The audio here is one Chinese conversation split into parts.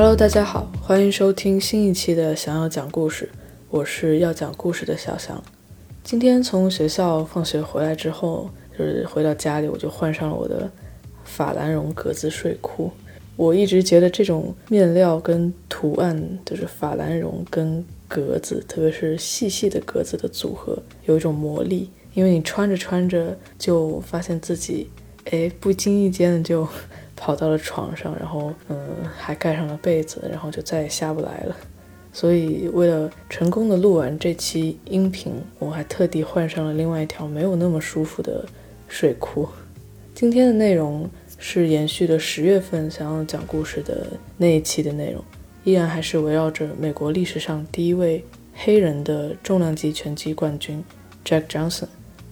Hello，大家好，欢迎收听新一期的《想要讲故事》，我是要讲故事的小翔。今天从学校放学回来之后，就是回到家里，我就换上了我的法兰绒格子睡裤。我一直觉得这种面料跟图案，就是法兰绒跟格子，特别是细细的格子的组合，有一种魔力，因为你穿着穿着就发现自己，哎，不经意间的就。跑到了床上，然后嗯，还盖上了被子，然后就再也下不来了。所以为了成功的录完这期音频，我还特地换上了另外一条没有那么舒服的睡裤。今天的内容是延续的十月份想要讲故事的那一期的内容，依然还是围绕着美国历史上第一位黑人的重量级拳击冠军 Jack Johnson。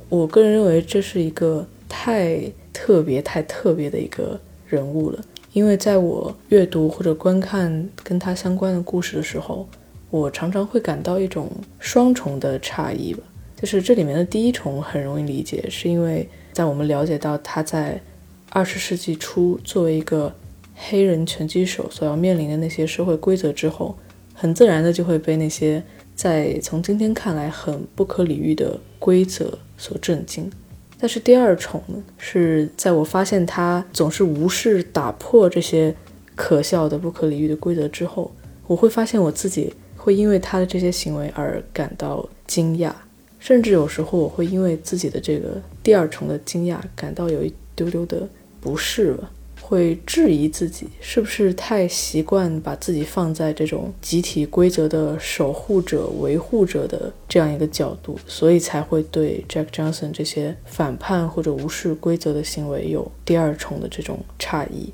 我个人认为这是一个太特别、太特别的一个。人物了，因为在我阅读或者观看跟他相关的故事的时候，我常常会感到一种双重的诧异吧。就是这里面的第一重很容易理解，是因为在我们了解到他在二十世纪初作为一个黑人拳击手所要面临的那些社会规则之后，很自然的就会被那些在从今天看来很不可理喻的规则所震惊。但是第二重呢，是在我发现他总是无视打破这些可笑的、不可理喻的规则之后，我会发现我自己会因为他的这些行为而感到惊讶，甚至有时候我会因为自己的这个第二重的惊讶感到有一丢丢的不适吧。会质疑自己是不是太习惯把自己放在这种集体规则的守护者、维护者的这样一个角度，所以才会对 Jack Johnson 这些反叛或者无视规则的行为有第二重的这种诧异。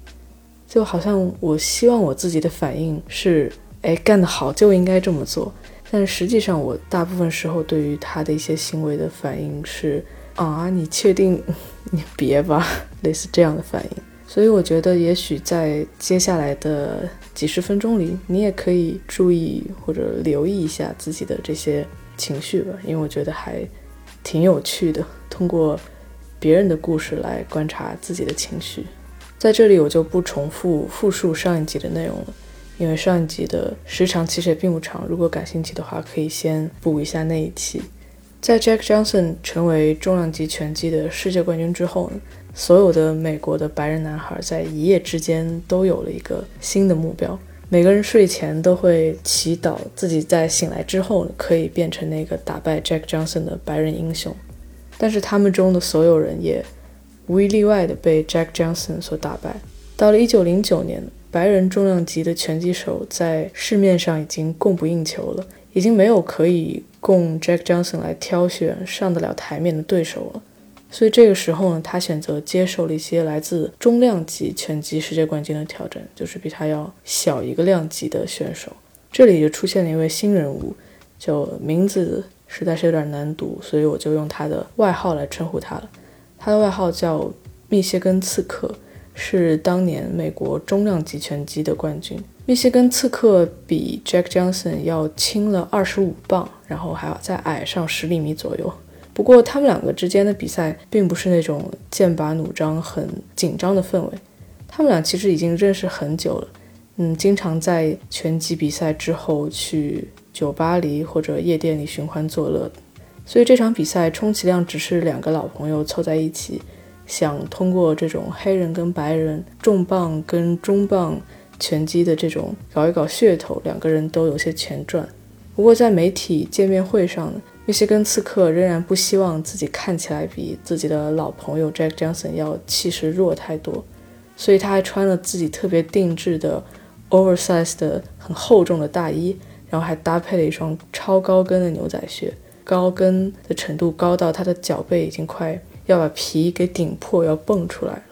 就好像我希望我自己的反应是：哎，干得好就应该这么做。但实际上，我大部分时候对于他的一些行为的反应是：啊，你确定？你别吧，类似这样的反应。所以我觉得，也许在接下来的几十分钟里，你也可以注意或者留意一下自己的这些情绪吧，因为我觉得还挺有趣的，通过别人的故事来观察自己的情绪。在这里，我就不重复复述上一集的内容了，因为上一集的时长其实也并不长，如果感兴趣的话，可以先补一下那一期。在 Jack Johnson 成为重量级拳击的世界冠军之后呢？所有的美国的白人男孩在一夜之间都有了一个新的目标。每个人睡前都会祈祷自己在醒来之后可以变成那个打败 Jack Johnson 的白人英雄。但是他们中的所有人也无一例外的被 Jack Johnson 所打败。到了1909年，白人重量级的拳击手在市面上已经供不应求了，已经没有可以供 Jack Johnson 来挑选上得了台面的对手了。所以这个时候呢，他选择接受了一些来自中量级拳击世界冠军的挑战，就是比他要小一个量级的选手。这里就出现了一位新人物，就名字实在是有点难读，所以我就用他的外号来称呼他了。他的外号叫密歇根刺客，是当年美国中量级拳击的冠军。密歇根刺客比 Jack Johnson 要轻了二十五磅，然后还要再矮上十厘米左右。不过，他们两个之间的比赛并不是那种剑拔弩张、很紧张的氛围。他们俩其实已经认识很久了，嗯，经常在拳击比赛之后去酒吧里或者夜店里寻欢作乐。所以这场比赛充其量只是两个老朋友凑在一起，想通过这种黑人跟白人、重磅跟中磅拳击的这种搞一搞噱头，两个人都有些钱赚。不过在媒体见面会上。密歇根刺客仍然不希望自己看起来比自己的老朋友 Jack Johnson 要气势弱太多，所以他还穿了自己特别定制的 oversize 的很厚重的大衣，然后还搭配了一双超高跟的牛仔靴，高跟的程度高到他的脚背已经快要把皮给顶破，要蹦出来了。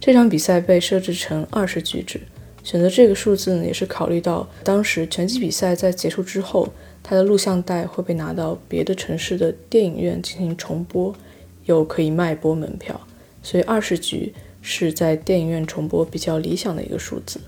这场比赛被设置成二十局制，选择这个数字呢，也是考虑到当时拳击比赛在结束之后。他的录像带会被拿到别的城市的电影院进行重播，又可以卖播门票，所以二十局是在电影院重播比较理想的一个数字。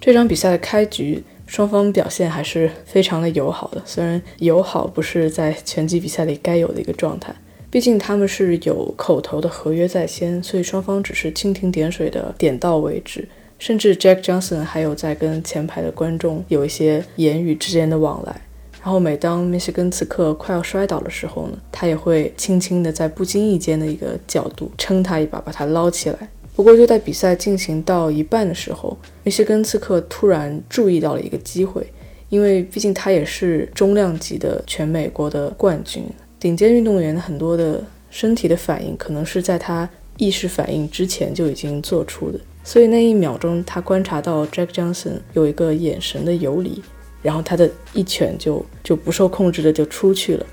这场比赛的开局，双方表现还是非常的友好的，虽然友好不是在拳击比赛里该有的一个状态，毕竟他们是有口头的合约在先，所以双方只是蜻蜓点水的点到为止，甚至 Jack Johnson 还有在跟前排的观众有一些言语之间的往来。然后每当密歇根刺客快要摔倒的时候呢，他也会轻轻的在不经意间的一个角度撑他一把，把他捞起来。不过就在比赛进行到一半的时候，密歇根刺客突然注意到了一个机会，因为毕竟他也是中量级的全美国的冠军，顶尖运动员很多的身体的反应可能是在他意识反应之前就已经做出的，所以那一秒钟他观察到 Jack Johnson 有一个眼神的游离。然后他的一拳就就不受控制的就出去了，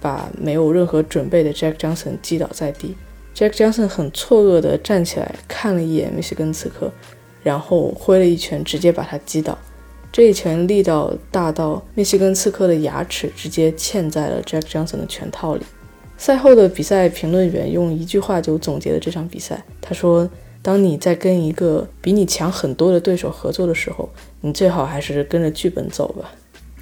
把没有任何准备的 Jack Johnson 击倒在地。Jack Johnson 很错愕的站起来看了一眼密歇根刺客，然后挥了一拳直接把他击倒。这一拳力道大到密歇根刺客的牙齿直接嵌在了 Jack Johnson 的拳套里。赛后的比赛评论员用一句话就总结了这场比赛，他说。当你在跟一个比你强很多的对手合作的时候，你最好还是跟着剧本走吧。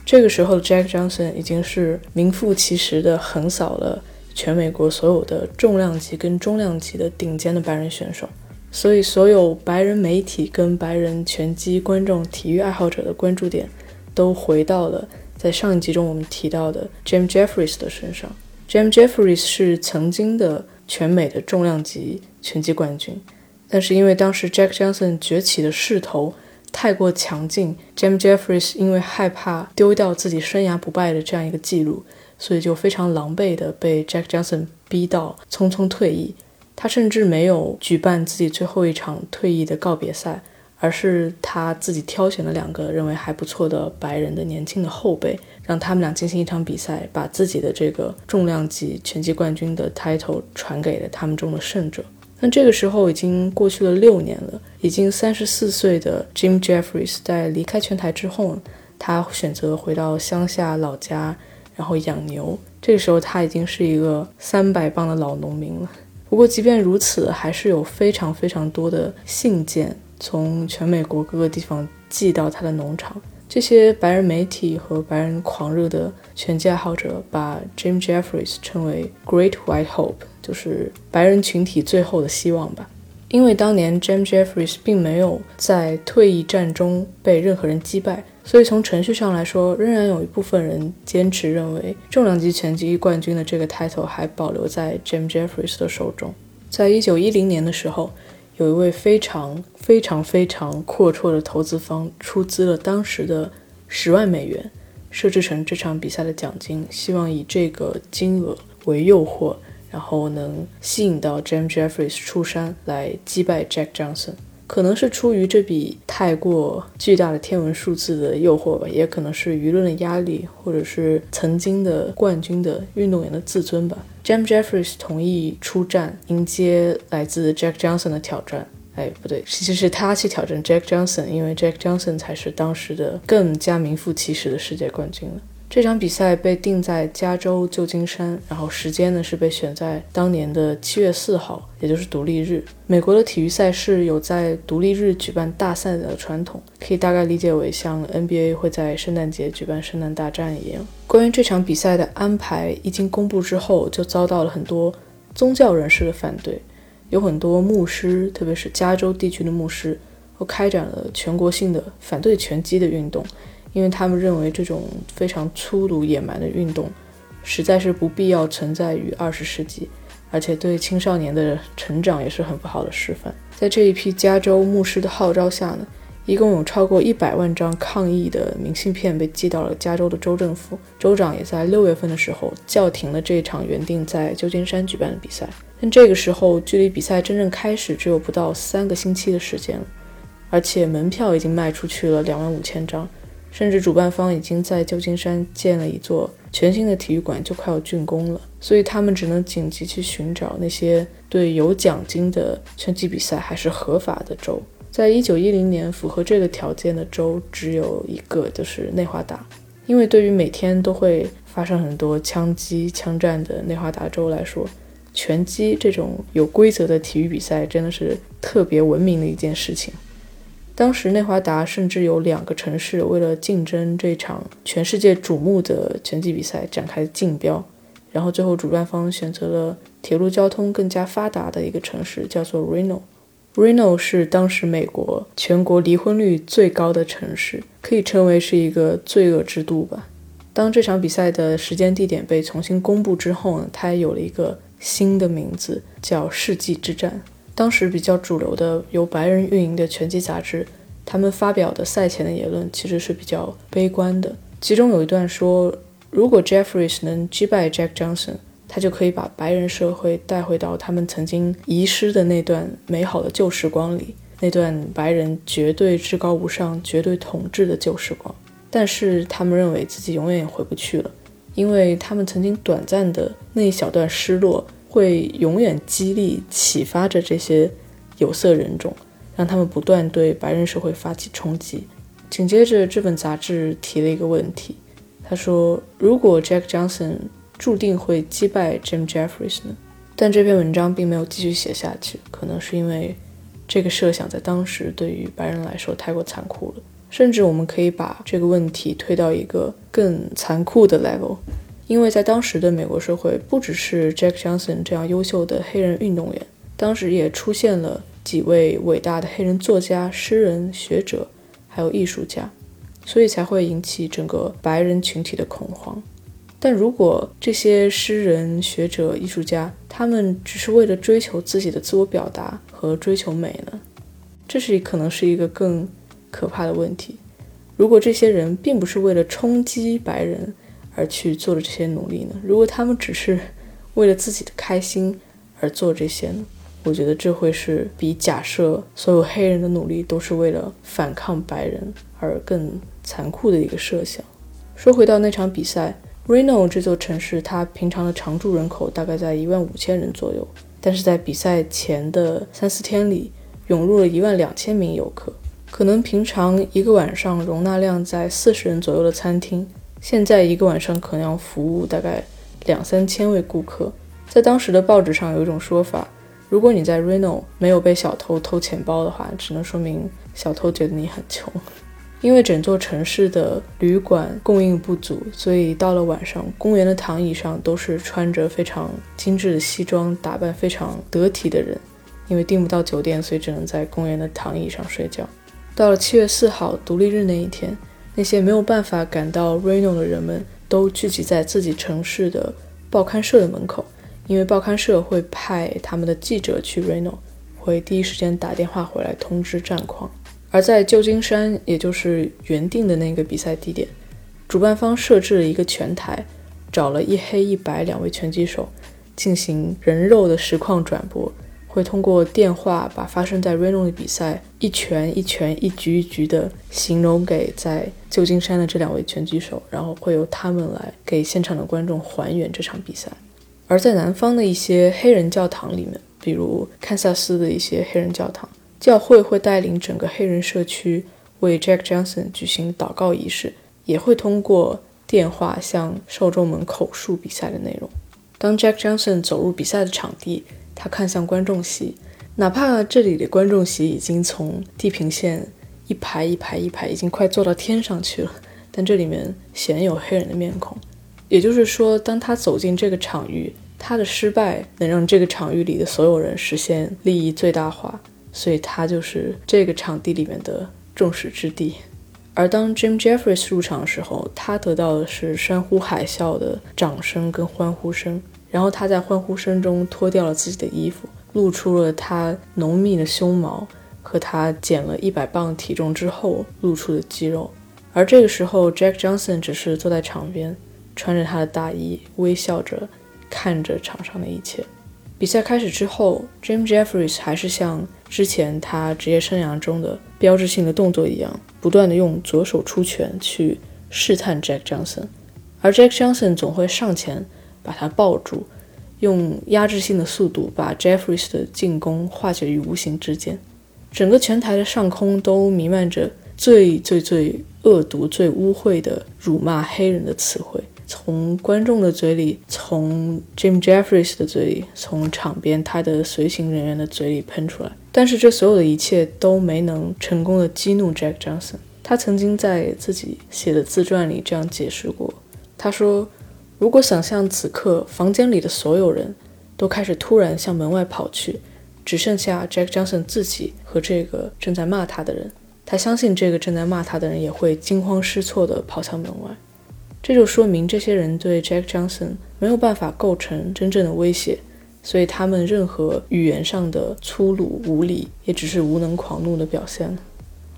这个时候的，Jack Johnson 已经是名副其实的横扫了全美国所有的重量级跟中量级的顶尖的白人选手，所以所有白人媒体跟白人拳击观众、体育爱好者的关注点都回到了在上一集中我们提到的 Jim Jeffries 的身上。Jim Jeffries 是曾经的全美的重量级拳击冠军。但是因为当时 Jack Johnson 崛起的势头太过强劲，Jim Jeffries 因为害怕丢掉自己生涯不败的这样一个记录，所以就非常狼狈的被 Jack Johnson 逼到匆匆退役。他甚至没有举办自己最后一场退役的告别赛，而是他自己挑选了两个认为还不错的白人的年轻的后辈，让他们俩进行一场比赛，把自己的这个重量级拳击冠军的 title 传给了他们中的胜者。但这个时候已经过去了六年了，已经三十四岁的 Jim Jeffries 在离开拳台之后，他选择回到乡下老家，然后养牛。这个时候他已经是一个三百磅的老农民了。不过即便如此，还是有非常非常多的信件从全美国各个地方寄到他的农场。这些白人媒体和白人狂热的拳击爱好者把 Jim Jeffries 称为 Great White Hope，就是白人群体最后的希望吧。因为当年 Jim Jeffries 并没有在退役战中被任何人击败，所以从程序上来说，仍然有一部分人坚持认为重量级拳击冠军的这个 title 还保留在 Jim Jeffries 的手中。在一九一零年的时候。有一位非常非常非常阔绰的投资方出资了当时的十万美元，设置成这场比赛的奖金，希望以这个金额为诱惑，然后能吸引到 Jam Jeffries 出山来击败 Jack Johnson。可能是出于这笔太过巨大的天文数字的诱惑吧，也可能是舆论的压力，或者是曾经的冠军的运动员的自尊吧。Jam Jeffries 同意出战，迎接来自 Jack Johnson 的挑战。哎，不对，其实是他去挑战 Jack Johnson，因为 Jack Johnson 才是当时的更加名副其实的世界冠军了。这场比赛被定在加州旧金山，然后时间呢是被选在当年的七月四号，也就是独立日。美国的体育赛事有在独立日举办大赛的传统，可以大概理解为像 NBA 会在圣诞节举办圣诞大战一样。关于这场比赛的安排一经公布之后，就遭到了很多宗教人士的反对，有很多牧师，特别是加州地区的牧师，都开展了全国性的反对拳击的运动。因为他们认为这种非常粗鲁野蛮的运动，实在是不必要存在于二十世纪，而且对青少年的成长也是很不好的示范。在这一批加州牧师的号召下呢，一共有超过一百万张抗议的明信片被寄到了加州的州政府，州长也在六月份的时候叫停了这场原定在旧金山举办的比赛。但这个时候距离比赛真正开始只有不到三个星期的时间，而且门票已经卖出去了两万五千张。甚至主办方已经在旧金山建了一座全新的体育馆，就快要竣工了，所以他们只能紧急去寻找那些对有奖金的拳击比赛还是合法的州。在一九一零年，符合这个条件的州只有一个，就是内华达。因为对于每天都会发生很多枪击、枪战的内华达州来说，拳击这种有规则的体育比赛真的是特别文明的一件事情。当时内华达甚至有两个城市为了竞争这场全世界瞩目的拳击比赛展开竞标，然后最后主办方选择了铁路交通更加发达的一个城市，叫做 Reno。Reno 是当时美国全国离婚率最高的城市，可以称为是一个罪恶之都吧。当这场比赛的时间地点被重新公布之后呢，它也有了一个新的名字，叫世纪之战。当时比较主流的由白人运营的拳击杂志，他们发表的赛前的言论其实是比较悲观的。其中有一段说，如果 Jeffries 能击败 Jack Johnson。他就可以把白人社会带回到他们曾经遗失的那段美好的旧时光里，那段白人绝对至高无上、绝对统治的旧时光。但是他们认为自己永远也回不去了，因为他们曾经短暂的那一小段失落，会永远激励、启发着这些有色人种，让他们不断对白人社会发起冲击。紧接着，这本杂志提了一个问题，他说：“如果 Jack Johnson……” 注定会击败 Jim Jeffries 呢？但这篇文章并没有继续写下去，可能是因为这个设想在当时对于白人来说太过残酷了。甚至我们可以把这个问题推到一个更残酷的 level，因为在当时的美国社会，不只是 Jack Johnson 这样优秀的黑人运动员，当时也出现了几位伟大的黑人作家、诗人、学者，还有艺术家，所以才会引起整个白人群体的恐慌。但如果这些诗人、学者、艺术家，他们只是为了追求自己的自我表达和追求美呢？这是可能是一个更可怕的问题。如果这些人并不是为了冲击白人而去做的这些努力呢？如果他们只是为了自己的开心而做这些呢？我觉得这会是比假设所有黑人的努力都是为了反抗白人而更残酷的一个设想。说回到那场比赛。Reno 这座城市，它平常的常住人口大概在一万五千人左右，但是在比赛前的三四天里，涌入了一万两千名游客。可能平常一个晚上容纳量在四十人左右的餐厅，现在一个晚上可能要服务大概两三千位顾客。在当时的报纸上有一种说法，如果你在 Reno 没有被小偷偷钱包的话，只能说明小偷觉得你很穷。因为整座城市的旅馆供应不足，所以到了晚上，公园的躺椅上都是穿着非常精致的西装、打扮非常得体的人。因为订不到酒店，所以只能在公园的躺椅上睡觉。到了七月四号独立日那一天，那些没有办法赶到 Reno 的人们都聚集在自己城市的报刊社的门口，因为报刊社会派他们的记者去 Reno，会第一时间打电话回来通知战况。而在旧金山，也就是原定的那个比赛地点，主办方设置了一个拳台，找了一黑一白两位拳击手进行人肉的实况转播，会通过电话把发生在 Reno 的比赛一拳一拳、一局一局的形容给在旧金山的这两位拳击手，然后会由他们来给现场的观众还原这场比赛。而在南方的一些黑人教堂里面，比如堪萨斯的一些黑人教堂。教会会带领整个黑人社区为 Jack Johnson 举行祷告仪式，也会通过电话向受众们口述比赛的内容。当 Jack Johnson 走入比赛的场地，他看向观众席，哪怕这里的观众席已经从地平线一排一排一排，已经快坐到天上去了，但这里面鲜有黑人的面孔。也就是说，当他走进这个场域，他的失败能让这个场域里的所有人实现利益最大化。所以他就是这个场地里面的众矢之的。而当 Jim Jeffries 入场的时候，他得到的是山呼海啸的掌声跟欢呼声。然后他在欢呼声中脱掉了自己的衣服，露出了他浓密的胸毛和他减了一百磅体重之后露出的肌肉。而这个时候，Jack Johnson 只是坐在场边，穿着他的大衣，微笑着看着场上的一切。比赛开始之后，Jim Jeffries 还是像之前他职业生涯中的标志性的动作一样，不断的用左手出拳去试探 Jack Johnson，而 Jack Johnson 总会上前把他抱住，用压制性的速度把 Jeffries 的进攻化解于无形之间。整个拳台的上空都弥漫着最最最恶毒、最污秽的辱骂黑人的词汇。从观众的嘴里，从 Jim Jeffries 的嘴里，从场边他的随行人员的嘴里喷出来。但是这所有的一切都没能成功的激怒 Jack Johnson。他曾经在自己写的自传里这样解释过：他说，如果想象此刻房间里的所有人都开始突然向门外跑去，只剩下 Jack Johnson 自己和这个正在骂他的人。他相信这个正在骂他的人也会惊慌失措地跑向门外。这就说明这些人对 Jack Johnson 没有办法构成真正的威胁，所以他们任何语言上的粗鲁无礼，也只是无能狂怒的表现。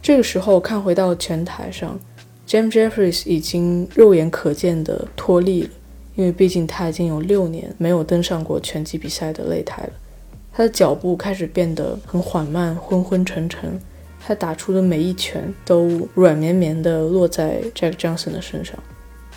这个时候看回到拳台上，James Jeffries 已经肉眼可见的脱力了。因为毕竟他已经有六年没有登上过拳击比赛的擂台了，他的脚步开始变得很缓慢、昏昏沉沉。他打出的每一拳都软绵绵地落在 Jack Johnson 的身上，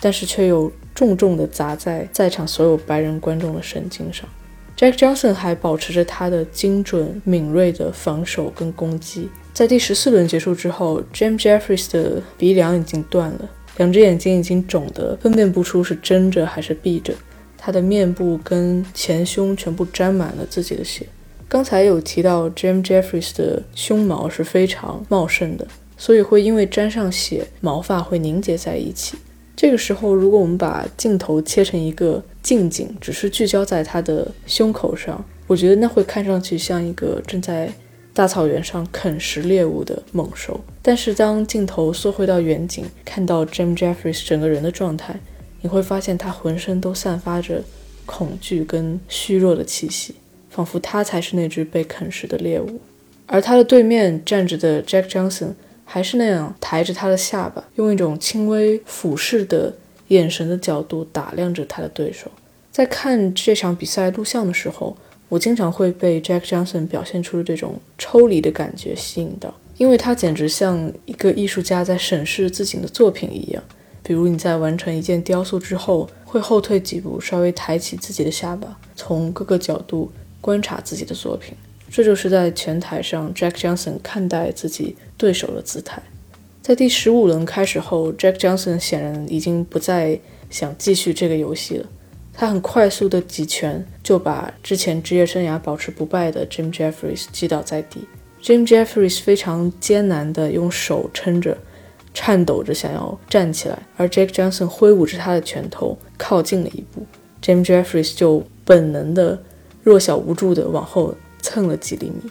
但是却又重重地砸在在场所有白人观众的神经上。Jack Johnson 还保持着他的精准、敏锐的防守跟攻击。在第十四轮结束之后，James Jeffries 的鼻梁已经断了。两只眼睛已经肿得分辨不出是睁着还是闭着，他的面部跟前胸全部沾满了自己的血。刚才有提到，Jim Jeffries 的胸毛是非常茂盛的，所以会因为沾上血，毛发会凝结在一起。这个时候，如果我们把镜头切成一个近景，只是聚焦在他的胸口上，我觉得那会看上去像一个正在。大草原上啃食猎物的猛兽，但是当镜头缩回到远景，看到 Jim Jeffries 整个人的状态，你会发现他浑身都散发着恐惧跟虚弱的气息，仿佛他才是那只被啃食的猎物。而他的对面站着的 Jack Johnson 还是那样抬着他的下巴，用一种轻微俯视的眼神的角度打量着他的对手。在看这场比赛录像的时候。我经常会被 Jack Johnson 表现出的这种抽离的感觉吸引到，因为他简直像一个艺术家在审视自己的作品一样。比如你在完成一件雕塑之后，会后退几步，稍微抬起自己的下巴，从各个角度观察自己的作品。这就是在拳台上 Jack Johnson 看待自己对手的姿态。在第十五轮开始后，Jack Johnson 显然已经不再想继续这个游戏了。他很快速的几拳就把之前职业生涯保持不败的 Jim Jeffries 击倒在地。Jim Jeffries 非常艰难的用手撑着，颤抖着想要站起来，而 Jack Johnson 挥舞着他的拳头靠近了一步，Jim Jeffries 就本能的弱小无助的往后蹭了几厘米。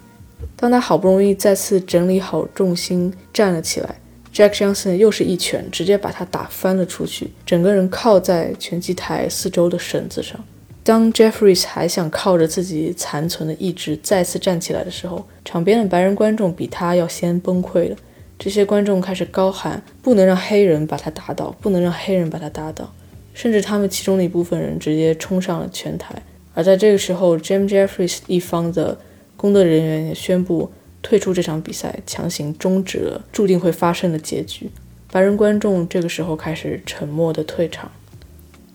当他好不容易再次整理好重心站了起来。Jack Johnson 又是一拳，直接把他打翻了出去，整个人靠在拳击台四周的绳子上。当 Jeffries 还想靠着自己残存的意志再次站起来的时候，场边的白人观众比他要先崩溃了。这些观众开始高喊：“不能让黑人把他打倒，不能让黑人把他打倒。”甚至他们其中的一部分人直接冲上了拳台。而在这个时候，Jim Jeffries 一方的工作人员也宣布。退出这场比赛，强行终止了注定会发生的结局。白人观众这个时候开始沉默的退场。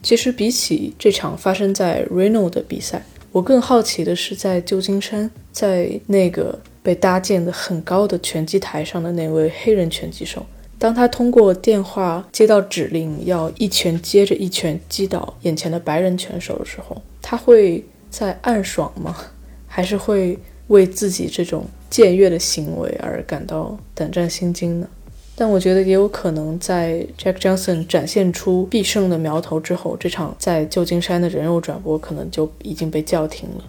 其实，比起这场发生在 Reno 的比赛，我更好奇的是在旧金山，在那个被搭建的很高的拳击台上的那位黑人拳击手，当他通过电话接到指令，要一拳接着一拳击倒眼前的白人拳手的时候，他会在暗爽吗？还是会为自己这种？僭越的行为而感到胆战心惊呢？但我觉得也有可能，在 Jack Johnson 展现出必胜的苗头之后，这场在旧金山的人肉转播可能就已经被叫停了。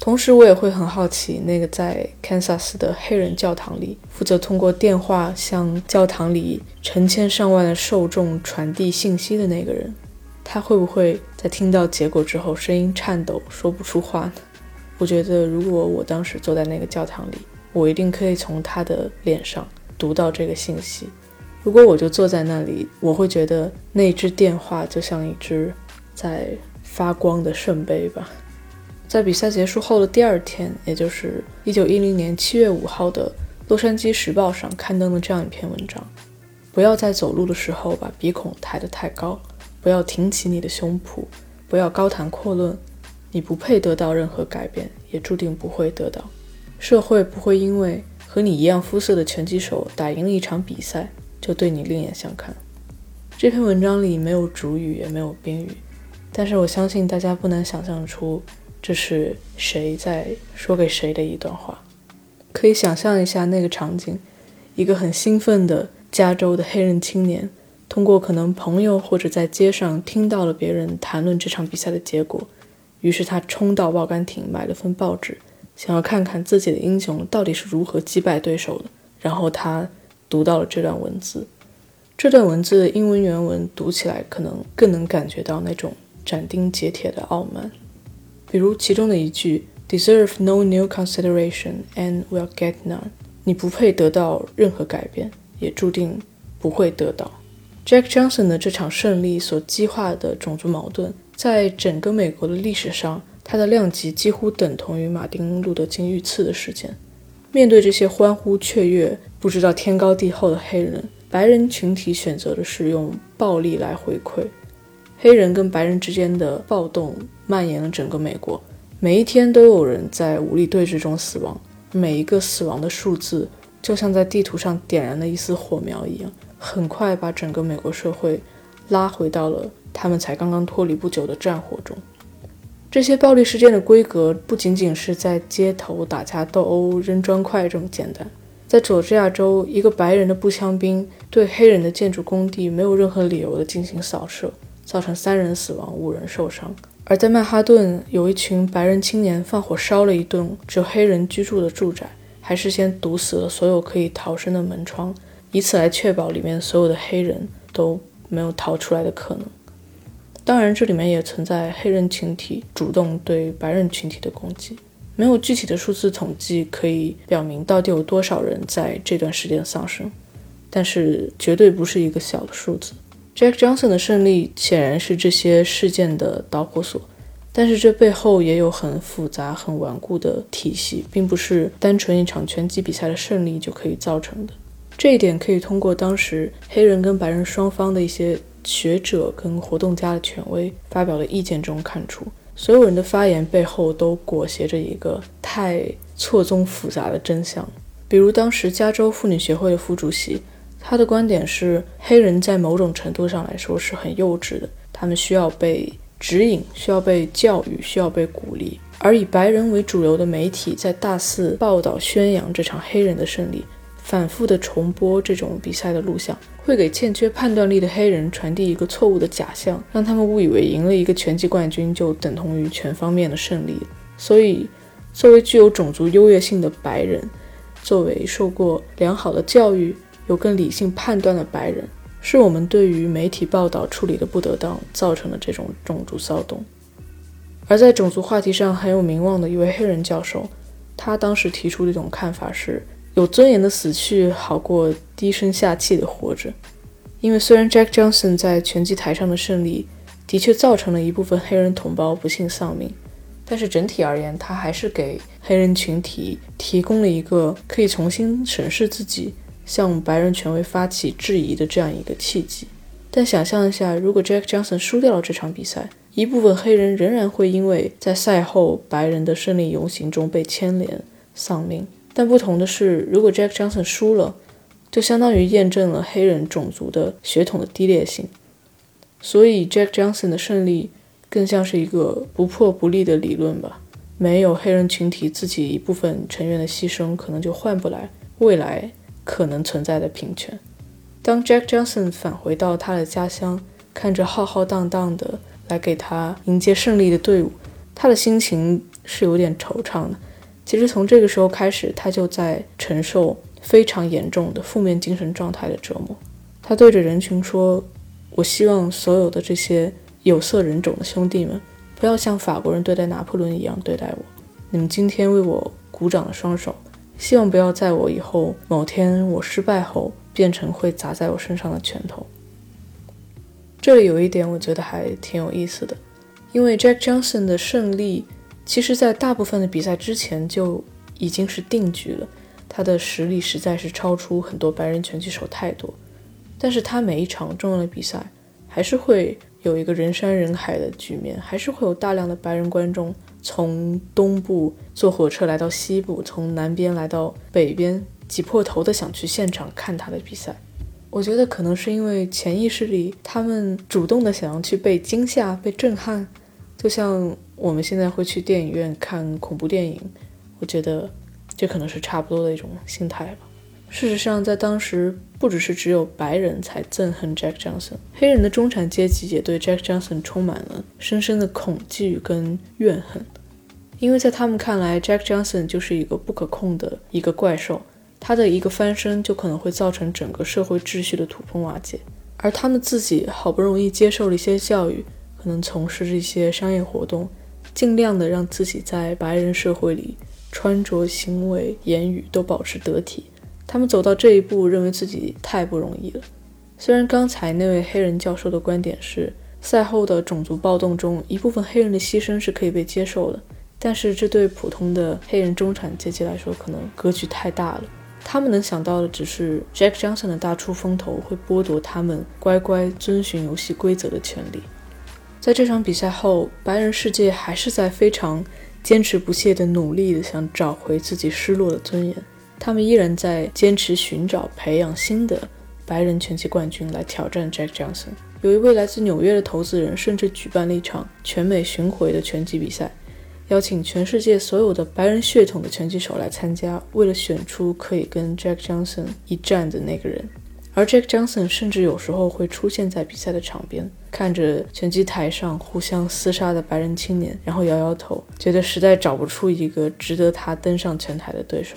同时，我也会很好奇，那个在 Kansas 的黑人教堂里负责通过电话向教堂里成千上万的受众传递信息的那个人，他会不会在听到结果之后声音颤抖，说不出话呢？我觉得，如果我当时坐在那个教堂里，我一定可以从他的脸上读到这个信息。如果我就坐在那里，我会觉得那只电话就像一只在发光的圣杯吧。在比赛结束后的第二天，也就是1910年7月5号的《洛杉矶时报》上刊登了这样一篇文章：不要在走路的时候把鼻孔抬得太高，不要挺起你的胸脯，不要高谈阔论。你不配得到任何改变，也注定不会得到。社会不会因为和你一样肤色的拳击手打赢了一场比赛，就对你另眼相看。这篇文章里没有主语，也没有宾语，但是我相信大家不难想象出这是谁在说给谁的一段话。可以想象一下那个场景：一个很兴奋的加州的黑人青年，通过可能朋友或者在街上听到了别人谈论这场比赛的结果。于是他冲到报刊亭买了份报纸，想要看看自己的英雄到底是如何击败对手的。然后他读到了这段文字，这段文字的英文原文读起来可能更能感觉到那种斩钉截铁的傲慢。比如其中的一句 “deserve no new consideration and will get none”，你不配得到任何改变，也注定不会得到。Jack Johnson 的这场胜利所激化的种族矛盾，在整个美国的历史上，它的量级几乎等同于马丁·路德·金遇刺的事件。面对这些欢呼雀跃、不知道天高地厚的黑人，白人群体选择的是用暴力来回馈。黑人跟白人之间的暴动蔓延了整个美国，每一天都有人在武力对峙中死亡，每一个死亡的数字就像在地图上点燃了一丝火苗一样，很快把整个美国社会拉回到了他们才刚刚脱离不久的战火中。这些暴力事件的规格不仅仅是在街头打架斗殴、扔砖块这么简单。在佐治亚州，一个白人的步枪兵对黑人的建筑工地没有任何理由地进行扫射，造成三人死亡、五人受伤。而在曼哈顿，有一群白人青年放火烧了一栋只有黑人居住的住宅，还事先堵死了所有可以逃生的门窗，以此来确保里面所有的黑人都没有逃出来的可能。当然，这里面也存在黑人群体主动对白人群体的攻击。没有具体的数字统计可以表明到底有多少人在这段时间丧生，但是绝对不是一个小的数字。Jack Johnson 的胜利显然是这些事件的导火索，但是这背后也有很复杂、很顽固的体系，并不是单纯一场拳击比赛的胜利就可以造成的。这一点可以通过当时黑人跟白人双方的一些。学者跟活动家的权威发表的意见中看出，所有人的发言背后都裹挟着一个太错综复杂的真相。比如，当时加州妇女协会的副主席，他的观点是，黑人在某种程度上来说是很幼稚的，他们需要被指引，需要被教育，需要被鼓励。而以白人为主流的媒体在大肆报道宣扬这场黑人的胜利。反复的重播这种比赛的录像，会给欠缺判断力的黑人传递一个错误的假象，让他们误以为赢了一个拳击冠军就等同于全方面的胜利。所以，作为具有种族优越性的白人，作为受过良好的教育、有更理性判断的白人，是我们对于媒体报道处理的不得当造成的这种种族骚动。而在种族话题上很有名望的一位黑人教授，他当时提出的一种看法是。有尊严的死去好过低声下气的活着，因为虽然 Jack Johnson 在拳击台上的胜利的确造成了一部分黑人同胞不幸丧命，但是整体而言，他还是给黑人群体提供了一个可以重新审视自己、向白人权威发起质疑的这样一个契机。但想象一下，如果 Jack Johnson 输掉了这场比赛，一部分黑人仍然会因为在赛后白人的胜利游行中被牵连丧命。但不同的是，如果 Jack Johnson 输了，就相当于验证了黑人种族的血统的低劣性。所以，Jack Johnson 的胜利更像是一个不破不立的理论吧。没有黑人群体自己一部分成员的牺牲，可能就换不来未来可能存在的平权。当 Jack Johnson 返回到他的家乡，看着浩浩荡荡的来给他迎接胜利的队伍，他的心情是有点惆怅的。其实从这个时候开始，他就在承受非常严重的负面精神状态的折磨。他对着人群说：“我希望所有的这些有色人种的兄弟们，不要像法国人对待拿破仑一样对待我。你们今天为我鼓掌的双手，希望不要在我以后某天我失败后变成会砸在我身上的拳头。”这里有一点我觉得还挺有意思的，因为 Jack Johnson 的胜利。其实，在大部分的比赛之前就已经是定局了。他的实力实在是超出很多白人拳击手太多，但是他每一场重要的比赛还是会有一个人山人海的局面，还是会有大量的白人观众从东部坐火车来到西部，从南边来到北边，挤破头的想去现场看他的比赛。我觉得可能是因为潜意识里他们主动的想要去被惊吓、被震撼，就像。我们现在会去电影院看恐怖电影，我觉得这可能是差不多的一种心态吧。事实上，在当时，不只是只有白人才憎恨 Jack Johnson，黑人的中产阶级也对 Jack Johnson 充满了深深的恐惧跟怨恨，因为在他们看来，Jack Johnson 就是一个不可控的一个怪兽，他的一个翻身就可能会造成整个社会秩序的土崩瓦解。而他们自己好不容易接受了一些教育，可能从事这些商业活动，尽量的让自己在白人社会里穿着、行为、言语都保持得体。他们走到这一步，认为自己太不容易了。虽然刚才那位黑人教授的观点是，赛后的种族暴动中，一部分黑人的牺牲是可以被接受的。但是这对普通的黑人中产阶级来说，可能格局太大了。他们能想到的只是 Jack Johnson 的大出风头会剥夺他们乖乖遵循游戏规则的权利。在这场比赛后，白人世界还是在非常坚持不懈地努力地想找回自己失落的尊严。他们依然在坚持寻找、培养新的白人拳击冠军来挑战 Jack Johnson。有一位来自纽约的投资人甚至举办了一场全美巡回的拳击比赛。邀请全世界所有的白人血统的拳击手来参加，为了选出可以跟 Jack Johnson 一战的那个人。而 Jack Johnson 甚至有时候会出现在比赛的场边，看着拳击台上互相厮杀的白人青年，然后摇摇头，觉得实在找不出一个值得他登上拳台的对手。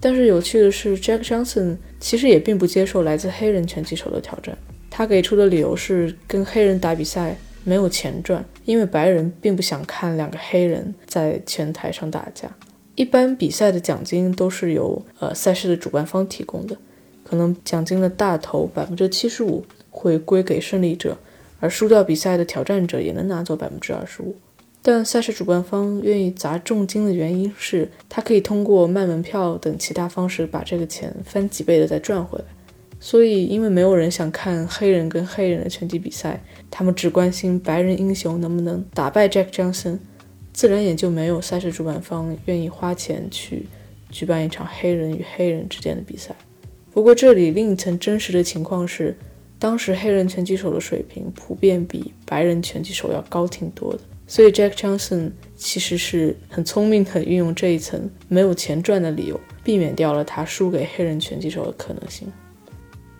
但是有趣的是，Jack Johnson 其实也并不接受来自黑人拳击手的挑战。他给出的理由是跟黑人打比赛。没有钱赚，因为白人并不想看两个黑人在拳台上打架。一般比赛的奖金都是由呃赛事的主办方提供的，可能奖金的大头百分之七十五会归给胜利者，而输掉比赛的挑战者也能拿走百分之二十五。但赛事主办方愿意砸重金的原因是，他可以通过卖门票等其他方式把这个钱翻几倍的再赚回来。所以，因为没有人想看黑人跟黑人的拳击比赛，他们只关心白人英雄能不能打败 Jack Johnson，自然也就没有赛事主办方愿意花钱去举办一场黑人与黑人之间的比赛。不过，这里另一层真实的情况是，当时黑人拳击手的水平普遍比白人拳击手要高挺多的，所以 Jack Johnson 其实是很聪明的运用这一层没有钱赚的理由，避免掉了他输给黑人拳击手的可能性。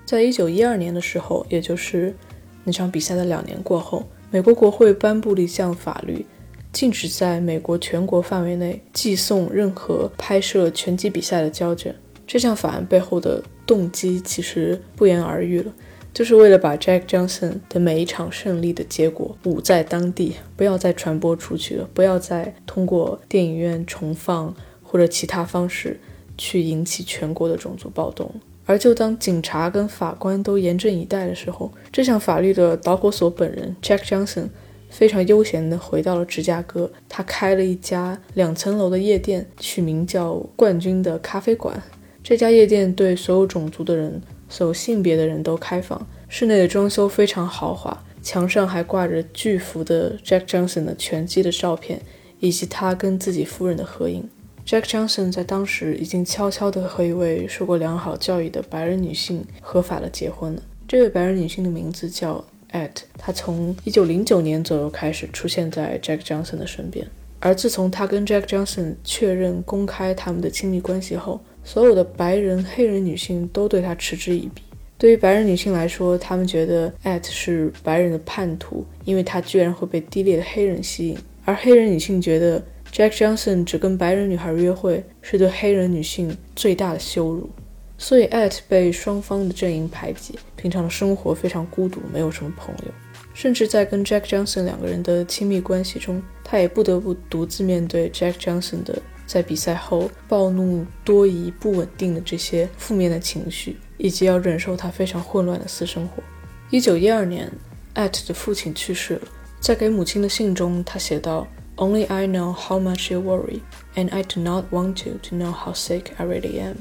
在一九一二年的时候，也就是那场比赛的两年过后，美国国会颁布了一项法律，禁止在美国全国范围内寄送任何拍摄拳击比赛的胶卷。这项法案背后的动机其实不言而喻了，就是为了把 Jack Johnson 的每一场胜利的结果捂在当地，不要再传播出去了，不要再通过电影院重放或者其他方式去引起全国的种族暴动。而就当警察跟法官都严阵以待的时候，这项法律的导火索本人 Jack Johnson 非常悠闲地回到了芝加哥。他开了一家两层楼的夜店，取名叫“冠军的咖啡馆”。这家夜店对所有种族的人、所有性别的人都开放。室内的装修非常豪华，墙上还挂着巨幅的 Jack Johnson 的拳击的照片，以及他跟自己夫人的合影。Jack Johnson 在当时已经悄悄地和一位受过良好教育的白人女性合法的结婚了。这位白人女性的名字叫 Ed，她从1909年左右开始出现在 Jack Johnson 的身边。而自从她跟 Jack Johnson 确认公开他们的亲密关系后，所有的白人、黑人女性都对她嗤之以鼻。对于白人女性来说，她们觉得艾特是白人的叛徒，因为他居然会被低劣的黑人吸引；而黑人女性觉得。Jack Johnson 只跟白人女孩约会，是对黑人女性最大的羞辱，所以 At 被双方的阵营排挤，平常的生活非常孤独，没有什么朋友，甚至在跟 Jack Johnson 两个人的亲密关系中，他也不得不独自面对 Jack Johnson 的在比赛后暴怒、多疑、不稳定的这些负面的情绪，以及要忍受他非常混乱的私生活。一九一二年艾特的父亲去世了，在给母亲的信中，他写道。Only I know how much you worry, and I do not want you to know how sick I really am。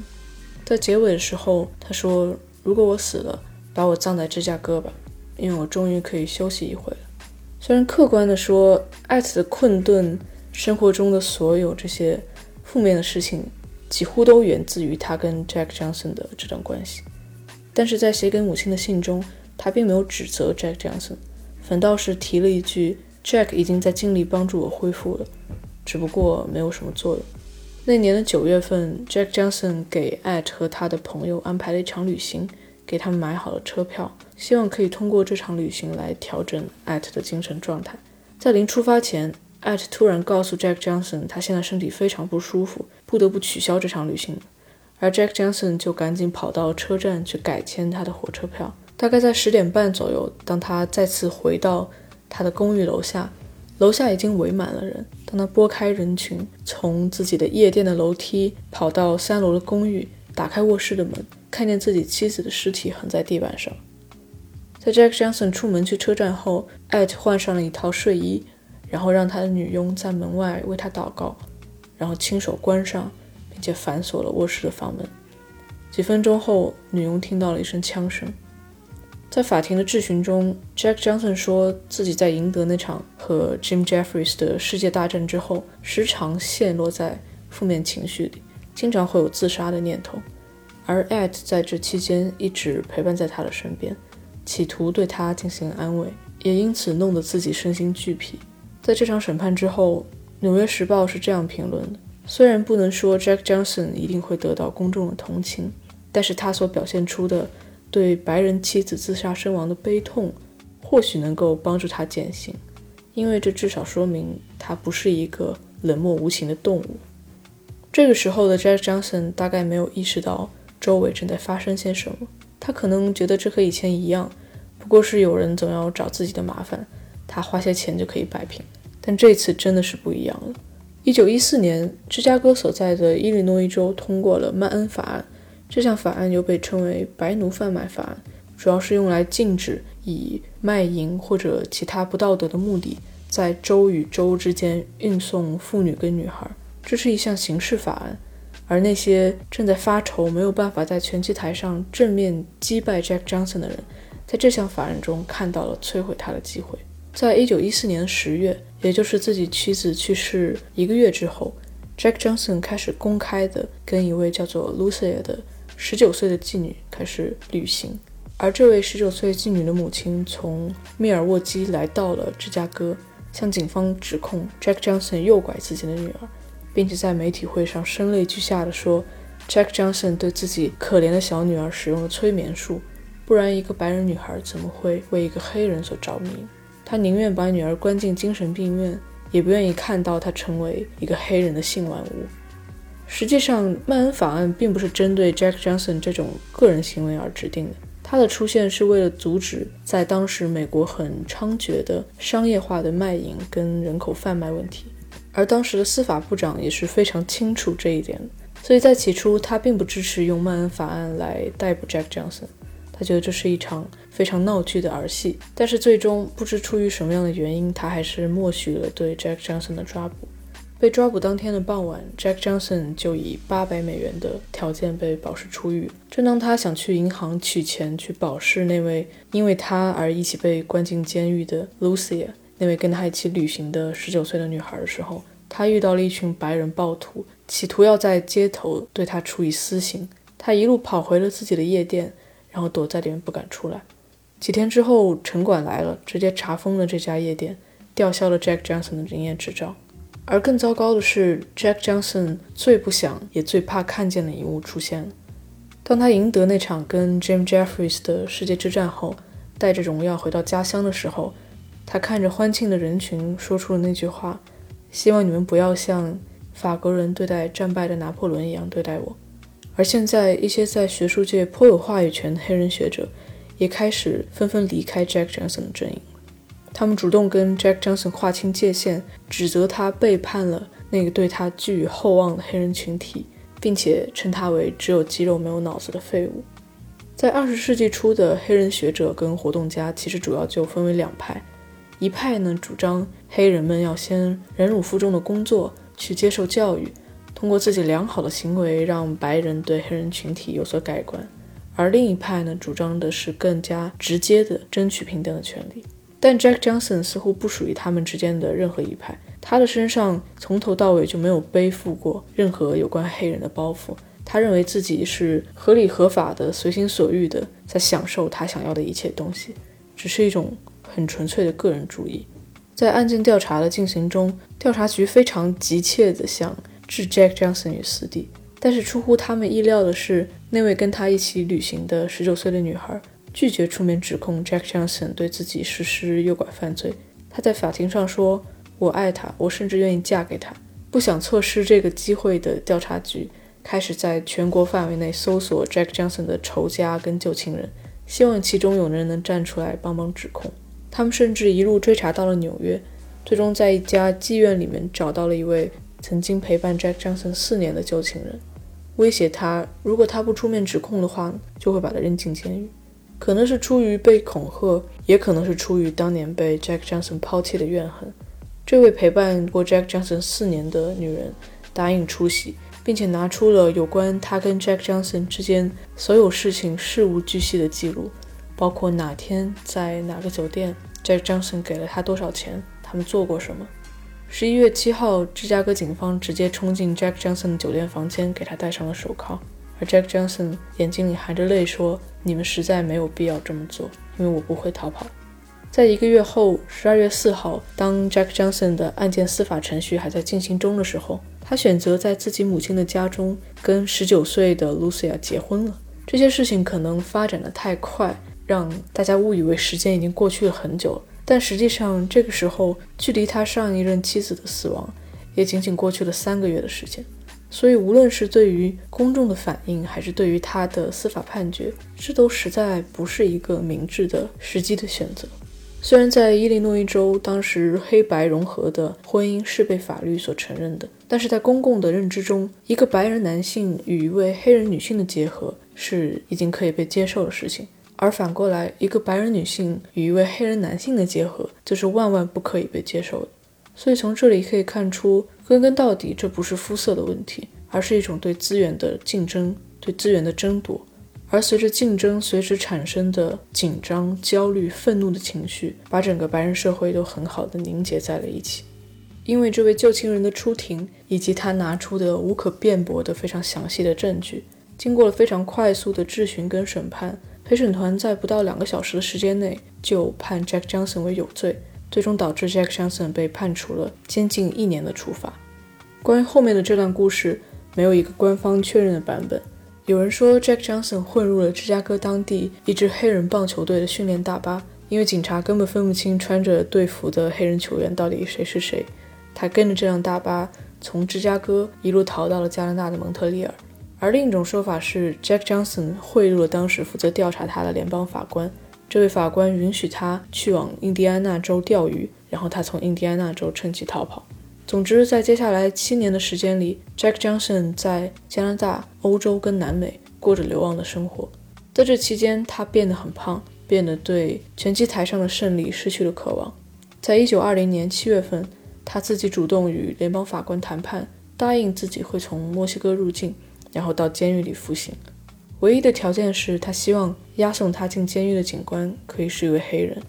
在结尾的时候，他说：“如果我死了，把我葬在芝加哥吧，因为我终于可以休息一回了。”虽然客观的说，艾特的困顿生活中的所有这些负面的事情，几乎都源自于他跟 Jack Johnson 的这段关系，但是在写给母亲的信中，他并没有指责 Jack Johnson，反倒是提了一句。Jack 已经在尽力帮助我恢复了，只不过没有什么作用。那年的九月份，Jack Johnson 给 At 和他的朋友安排了一场旅行，给他们买好了车票，希望可以通过这场旅行来调整 At 的精神状态。在临出发前艾特突然告诉 Jack Johnson，他现在身体非常不舒服，不得不取消这场旅行。而 Jack Johnson 就赶紧跑到车站去改签他的火车票。大概在十点半左右，当他再次回到他的公寓楼下，楼下已经围满了人。当他拨开人群，从自己的夜店的楼梯跑到三楼的公寓，打开卧室的门，看见自己妻子的尸体横在地板上。在 Jack Johnson 出门去车站后，艾特换上了一套睡衣，然后让他的女佣在门外为他祷告，然后亲手关上并且反锁了卧室的房门。几分钟后，女佣听到了一声枪声。在法庭的质询中，Jack Johnson 说自己在赢得那场和 Jim Jeffries 的世界大战之后，时常陷落在负面情绪里，经常会有自杀的念头。而 Ed 在这期间一直陪伴在他的身边。企图对他进行安慰，也因此弄得自己身心俱疲。在这场审判之后，《纽约时报》是这样评论的：虽然不能说 Jack Johnson 一定会得到公众的同情，但是他所表现出的对白人妻子自杀身亡的悲痛，或许能够帮助他减刑，因为这至少说明他不是一个冷漠无情的动物。这个时候的 Jack Johnson 大概没有意识到周围正在发生些什么。他可能觉得这和以前一样，不过是有人总要找自己的麻烦，他花些钱就可以摆平。但这次真的是不一样了。一九一四年，芝加哥所在的伊利诺伊州通过了曼恩法案，这项法案又被称为白奴贩卖法案，主要是用来禁止以卖淫或者其他不道德的目的，在州与州之间运送妇女跟女孩。这是一项刑事法案。而那些正在发愁没有办法在拳击台上正面击败 Jack Johnson 的人，在这项法案中看到了摧毁他的机会。在一九一四年十月，也就是自己妻子去世一个月之后，Jack Johnson 开始公开的跟一位叫做 Lucia 的十九岁的妓女开始旅行。而这位十九岁妓女的母亲从密尔沃基来到了芝加哥，向警方指控 Jack Johnson 诱拐自己的女儿。并且在媒体会上声泪俱下地说，Jack Johnson 对自己可怜的小女儿使用了催眠术，不然一个白人女孩怎么会为一个黑人所着迷？他宁愿把女儿关进精神病院，也不愿意看到她成为一个黑人的性玩物。实际上，曼恩法案并不是针对 Jack Johnson 这种个人行为而制定的，它的出现是为了阻止在当时美国很猖獗的商业化的卖淫跟人口贩卖问题。而当时的司法部长也是非常清楚这一点，所以在起初他并不支持用曼恩法案来逮捕 Jack Johnson，他觉得这是一场非常闹剧的儿戏。但是最终不知出于什么样的原因，他还是默许了对 Jack Johnson 的抓捕。被抓捕当天的傍晚，Jack Johnson 就以八百美元的条件被保释出狱。正当他想去银行取钱去保释那位因为他而一起被关进监狱的 Lucia。那位跟他一起旅行的十九岁的女孩的时候，他遇到了一群白人暴徒，企图要在街头对他处以私刑。他一路跑回了自己的夜店，然后躲在里面不敢出来。几天之后，城管来了，直接查封了这家夜店，吊销了 Jack Johnson 的营业执照。而更糟糕的是，Jack Johnson 最不想也最怕看见的一幕出现了。当他赢得那场跟 Jim Jeffries 的世界之战后，带着荣耀回到家乡的时候。他看着欢庆的人群，说出了那句话：“希望你们不要像法国人对待战败的拿破仑一样对待我。”而现在，一些在学术界颇有话语权的黑人学者也开始纷纷离开 Jack Johnson 的阵营。他们主动跟 Jack Johnson 划清界限，指责他背叛了那个对他寄予厚望的黑人群体，并且称他为只有肌肉没有脑子的废物。在二十世纪初的黑人学者跟活动家，其实主要就分为两派。一派呢主张黑人们要先忍辱负重的工作，去接受教育，通过自己良好的行为让白人对黑人群体有所改观；而另一派呢主张的是更加直接的争取平等的权利。但 Jack Johnson 似乎不属于他们之间的任何一派，他的身上从头到尾就没有背负过任何有关黑人的包袱。他认为自己是合理合法的、随心所欲的在享受他想要的一切东西，只是一种。很纯粹的个人主义，在案件调查的进行中，调查局非常急切地向置 Jack Johnson 于死地。但是出乎他们意料的是，那位跟他一起旅行的十九岁的女孩拒绝出面指控 Jack Johnson 对自己实施诱拐犯罪。他在法庭上说：“我爱他，我甚至愿意嫁给他。不想错失这个机会的调查局开始在全国范围内搜索 Jack Johnson 的仇家跟旧情人，希望其中有人能站出来帮忙指控。他们甚至一路追查到了纽约，最终在一家妓院里面找到了一位曾经陪伴 Jack Johnson 四年的旧情人，威胁他，如果他不出面指控的话，就会把他扔进监狱。可能是出于被恐吓，也可能是出于当年被 Jack Johnson 抛弃的怨恨。这位陪伴过 Jack Johnson 四年的女人答应出席，并且拿出了有关她跟 Jack Johnson 之间所有事情事无巨细的记录，包括哪天在哪个酒店，Jack Johnson 给了她多少钱，他们做过什么。十一月七号，芝加哥警方直接冲进 Jack Johnson 的酒店房间，给他戴上了手铐，而 Jack Johnson 眼睛里含着泪说：“你们实在没有必要这么做，因为我不会逃跑。”在一个月后，十二月四号，当 Jack Johnson 的案件司法程序还在进行中的时候，他选择在自己母亲的家中跟十九岁的 Lucia 结婚了。这些事情可能发展的太快，让大家误以为时间已经过去了很久，但实际上，这个时候距离他上一任妻子的死亡也仅仅过去了三个月的时间。所以，无论是对于公众的反应，还是对于他的司法判决，这都实在不是一个明智的时机的选择。虽然在伊利诺伊州，当时黑白融合的婚姻是被法律所承认的，但是在公共的认知中，一个白人男性与一位黑人女性的结合是已经可以被接受的事情，而反过来，一个白人女性与一位黑人男性的结合就是万万不可以被接受的。所以从这里可以看出，归根到底，这不是肤色的问题，而是一种对资源的竞争，对资源的争夺。而随着竞争随之产生的紧张、焦虑、愤怒的情绪，把整个白人社会都很好的凝结在了一起。因为这位旧情人的出庭，以及他拿出的无可辩驳的非常详细的证据，经过了非常快速的质询跟审判，陪审团在不到两个小时的时间内就判 Jack Johnson 为有罪，最终导致 Jack Johnson 被判处了监禁一年的处罚。关于后面的这段故事，没有一个官方确认的版本。有人说，Jack Johnson 混入了芝加哥当地一支黑人棒球队的训练大巴，因为警察根本分不清穿着队服的黑人球员到底谁是谁。他跟着这辆大巴从芝加哥一路逃到了加拿大的蒙特利尔。而另一种说法是，Jack Johnson 贿赂了当时负责调查他的联邦法官，这位法官允许他去往印第安纳州钓鱼，然后他从印第安纳州趁机逃跑。总之，在接下来七年的时间里，Jack Johnson 在加拿大、欧洲跟南美过着流亡的生活。在这期间，他变得很胖，变得对拳击台上的胜利失去了渴望。在一九二零年七月份，他自己主动与联邦法官谈判，答应自己会从墨西哥入境，然后到监狱里服刑。唯一的条件是他希望押送他进监狱的警官可以是一位黑人。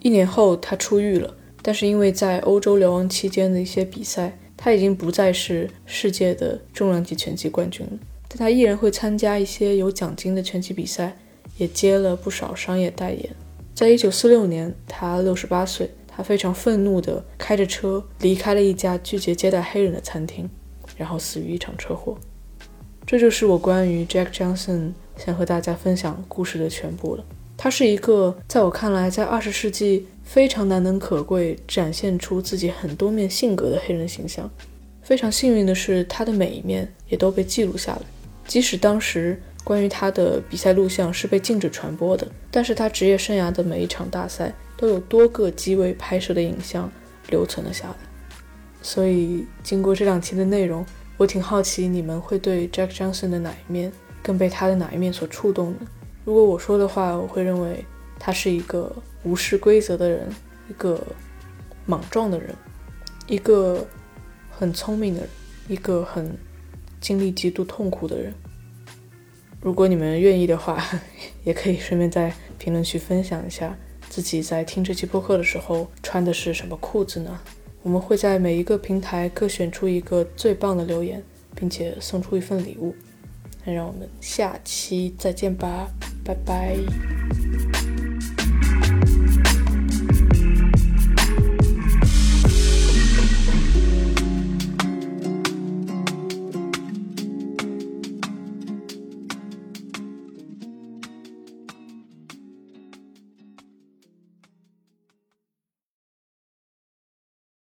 一年后，他出狱了。但是因为在欧洲流亡期间的一些比赛，他已经不再是世界的重量级拳击冠军了。但他依然会参加一些有奖金的拳击比赛，也接了不少商业代言。在一九四六年，他六十八岁，他非常愤怒地开着车离开了一家拒绝接待黑人的餐厅，然后死于一场车祸。这就是我关于 Jack Johnson 想和大家分享故事的全部了。他是一个在我看来，在二十世纪。非常难能可贵，展现出自己很多面性格的黑人形象。非常幸运的是，他的每一面也都被记录下来。即使当时关于他的比赛录像是被禁止传播的，但是他职业生涯的每一场大赛都有多个机位拍摄的影像留存了下来。所以，经过这两期的内容，我挺好奇你们会对 Jack Johnson 的哪一面更被他的哪一面所触动呢？如果我说的话，我会认为他是一个。无视规则的人，一个莽撞的人，一个很聪明的人，一个很经历极度痛苦的人。如果你们愿意的话，也可以顺便在评论区分享一下自己在听这期播客的时候穿的是什么裤子呢？我们会在每一个平台各选出一个最棒的留言，并且送出一份礼物。那让我们下期再见吧，拜拜。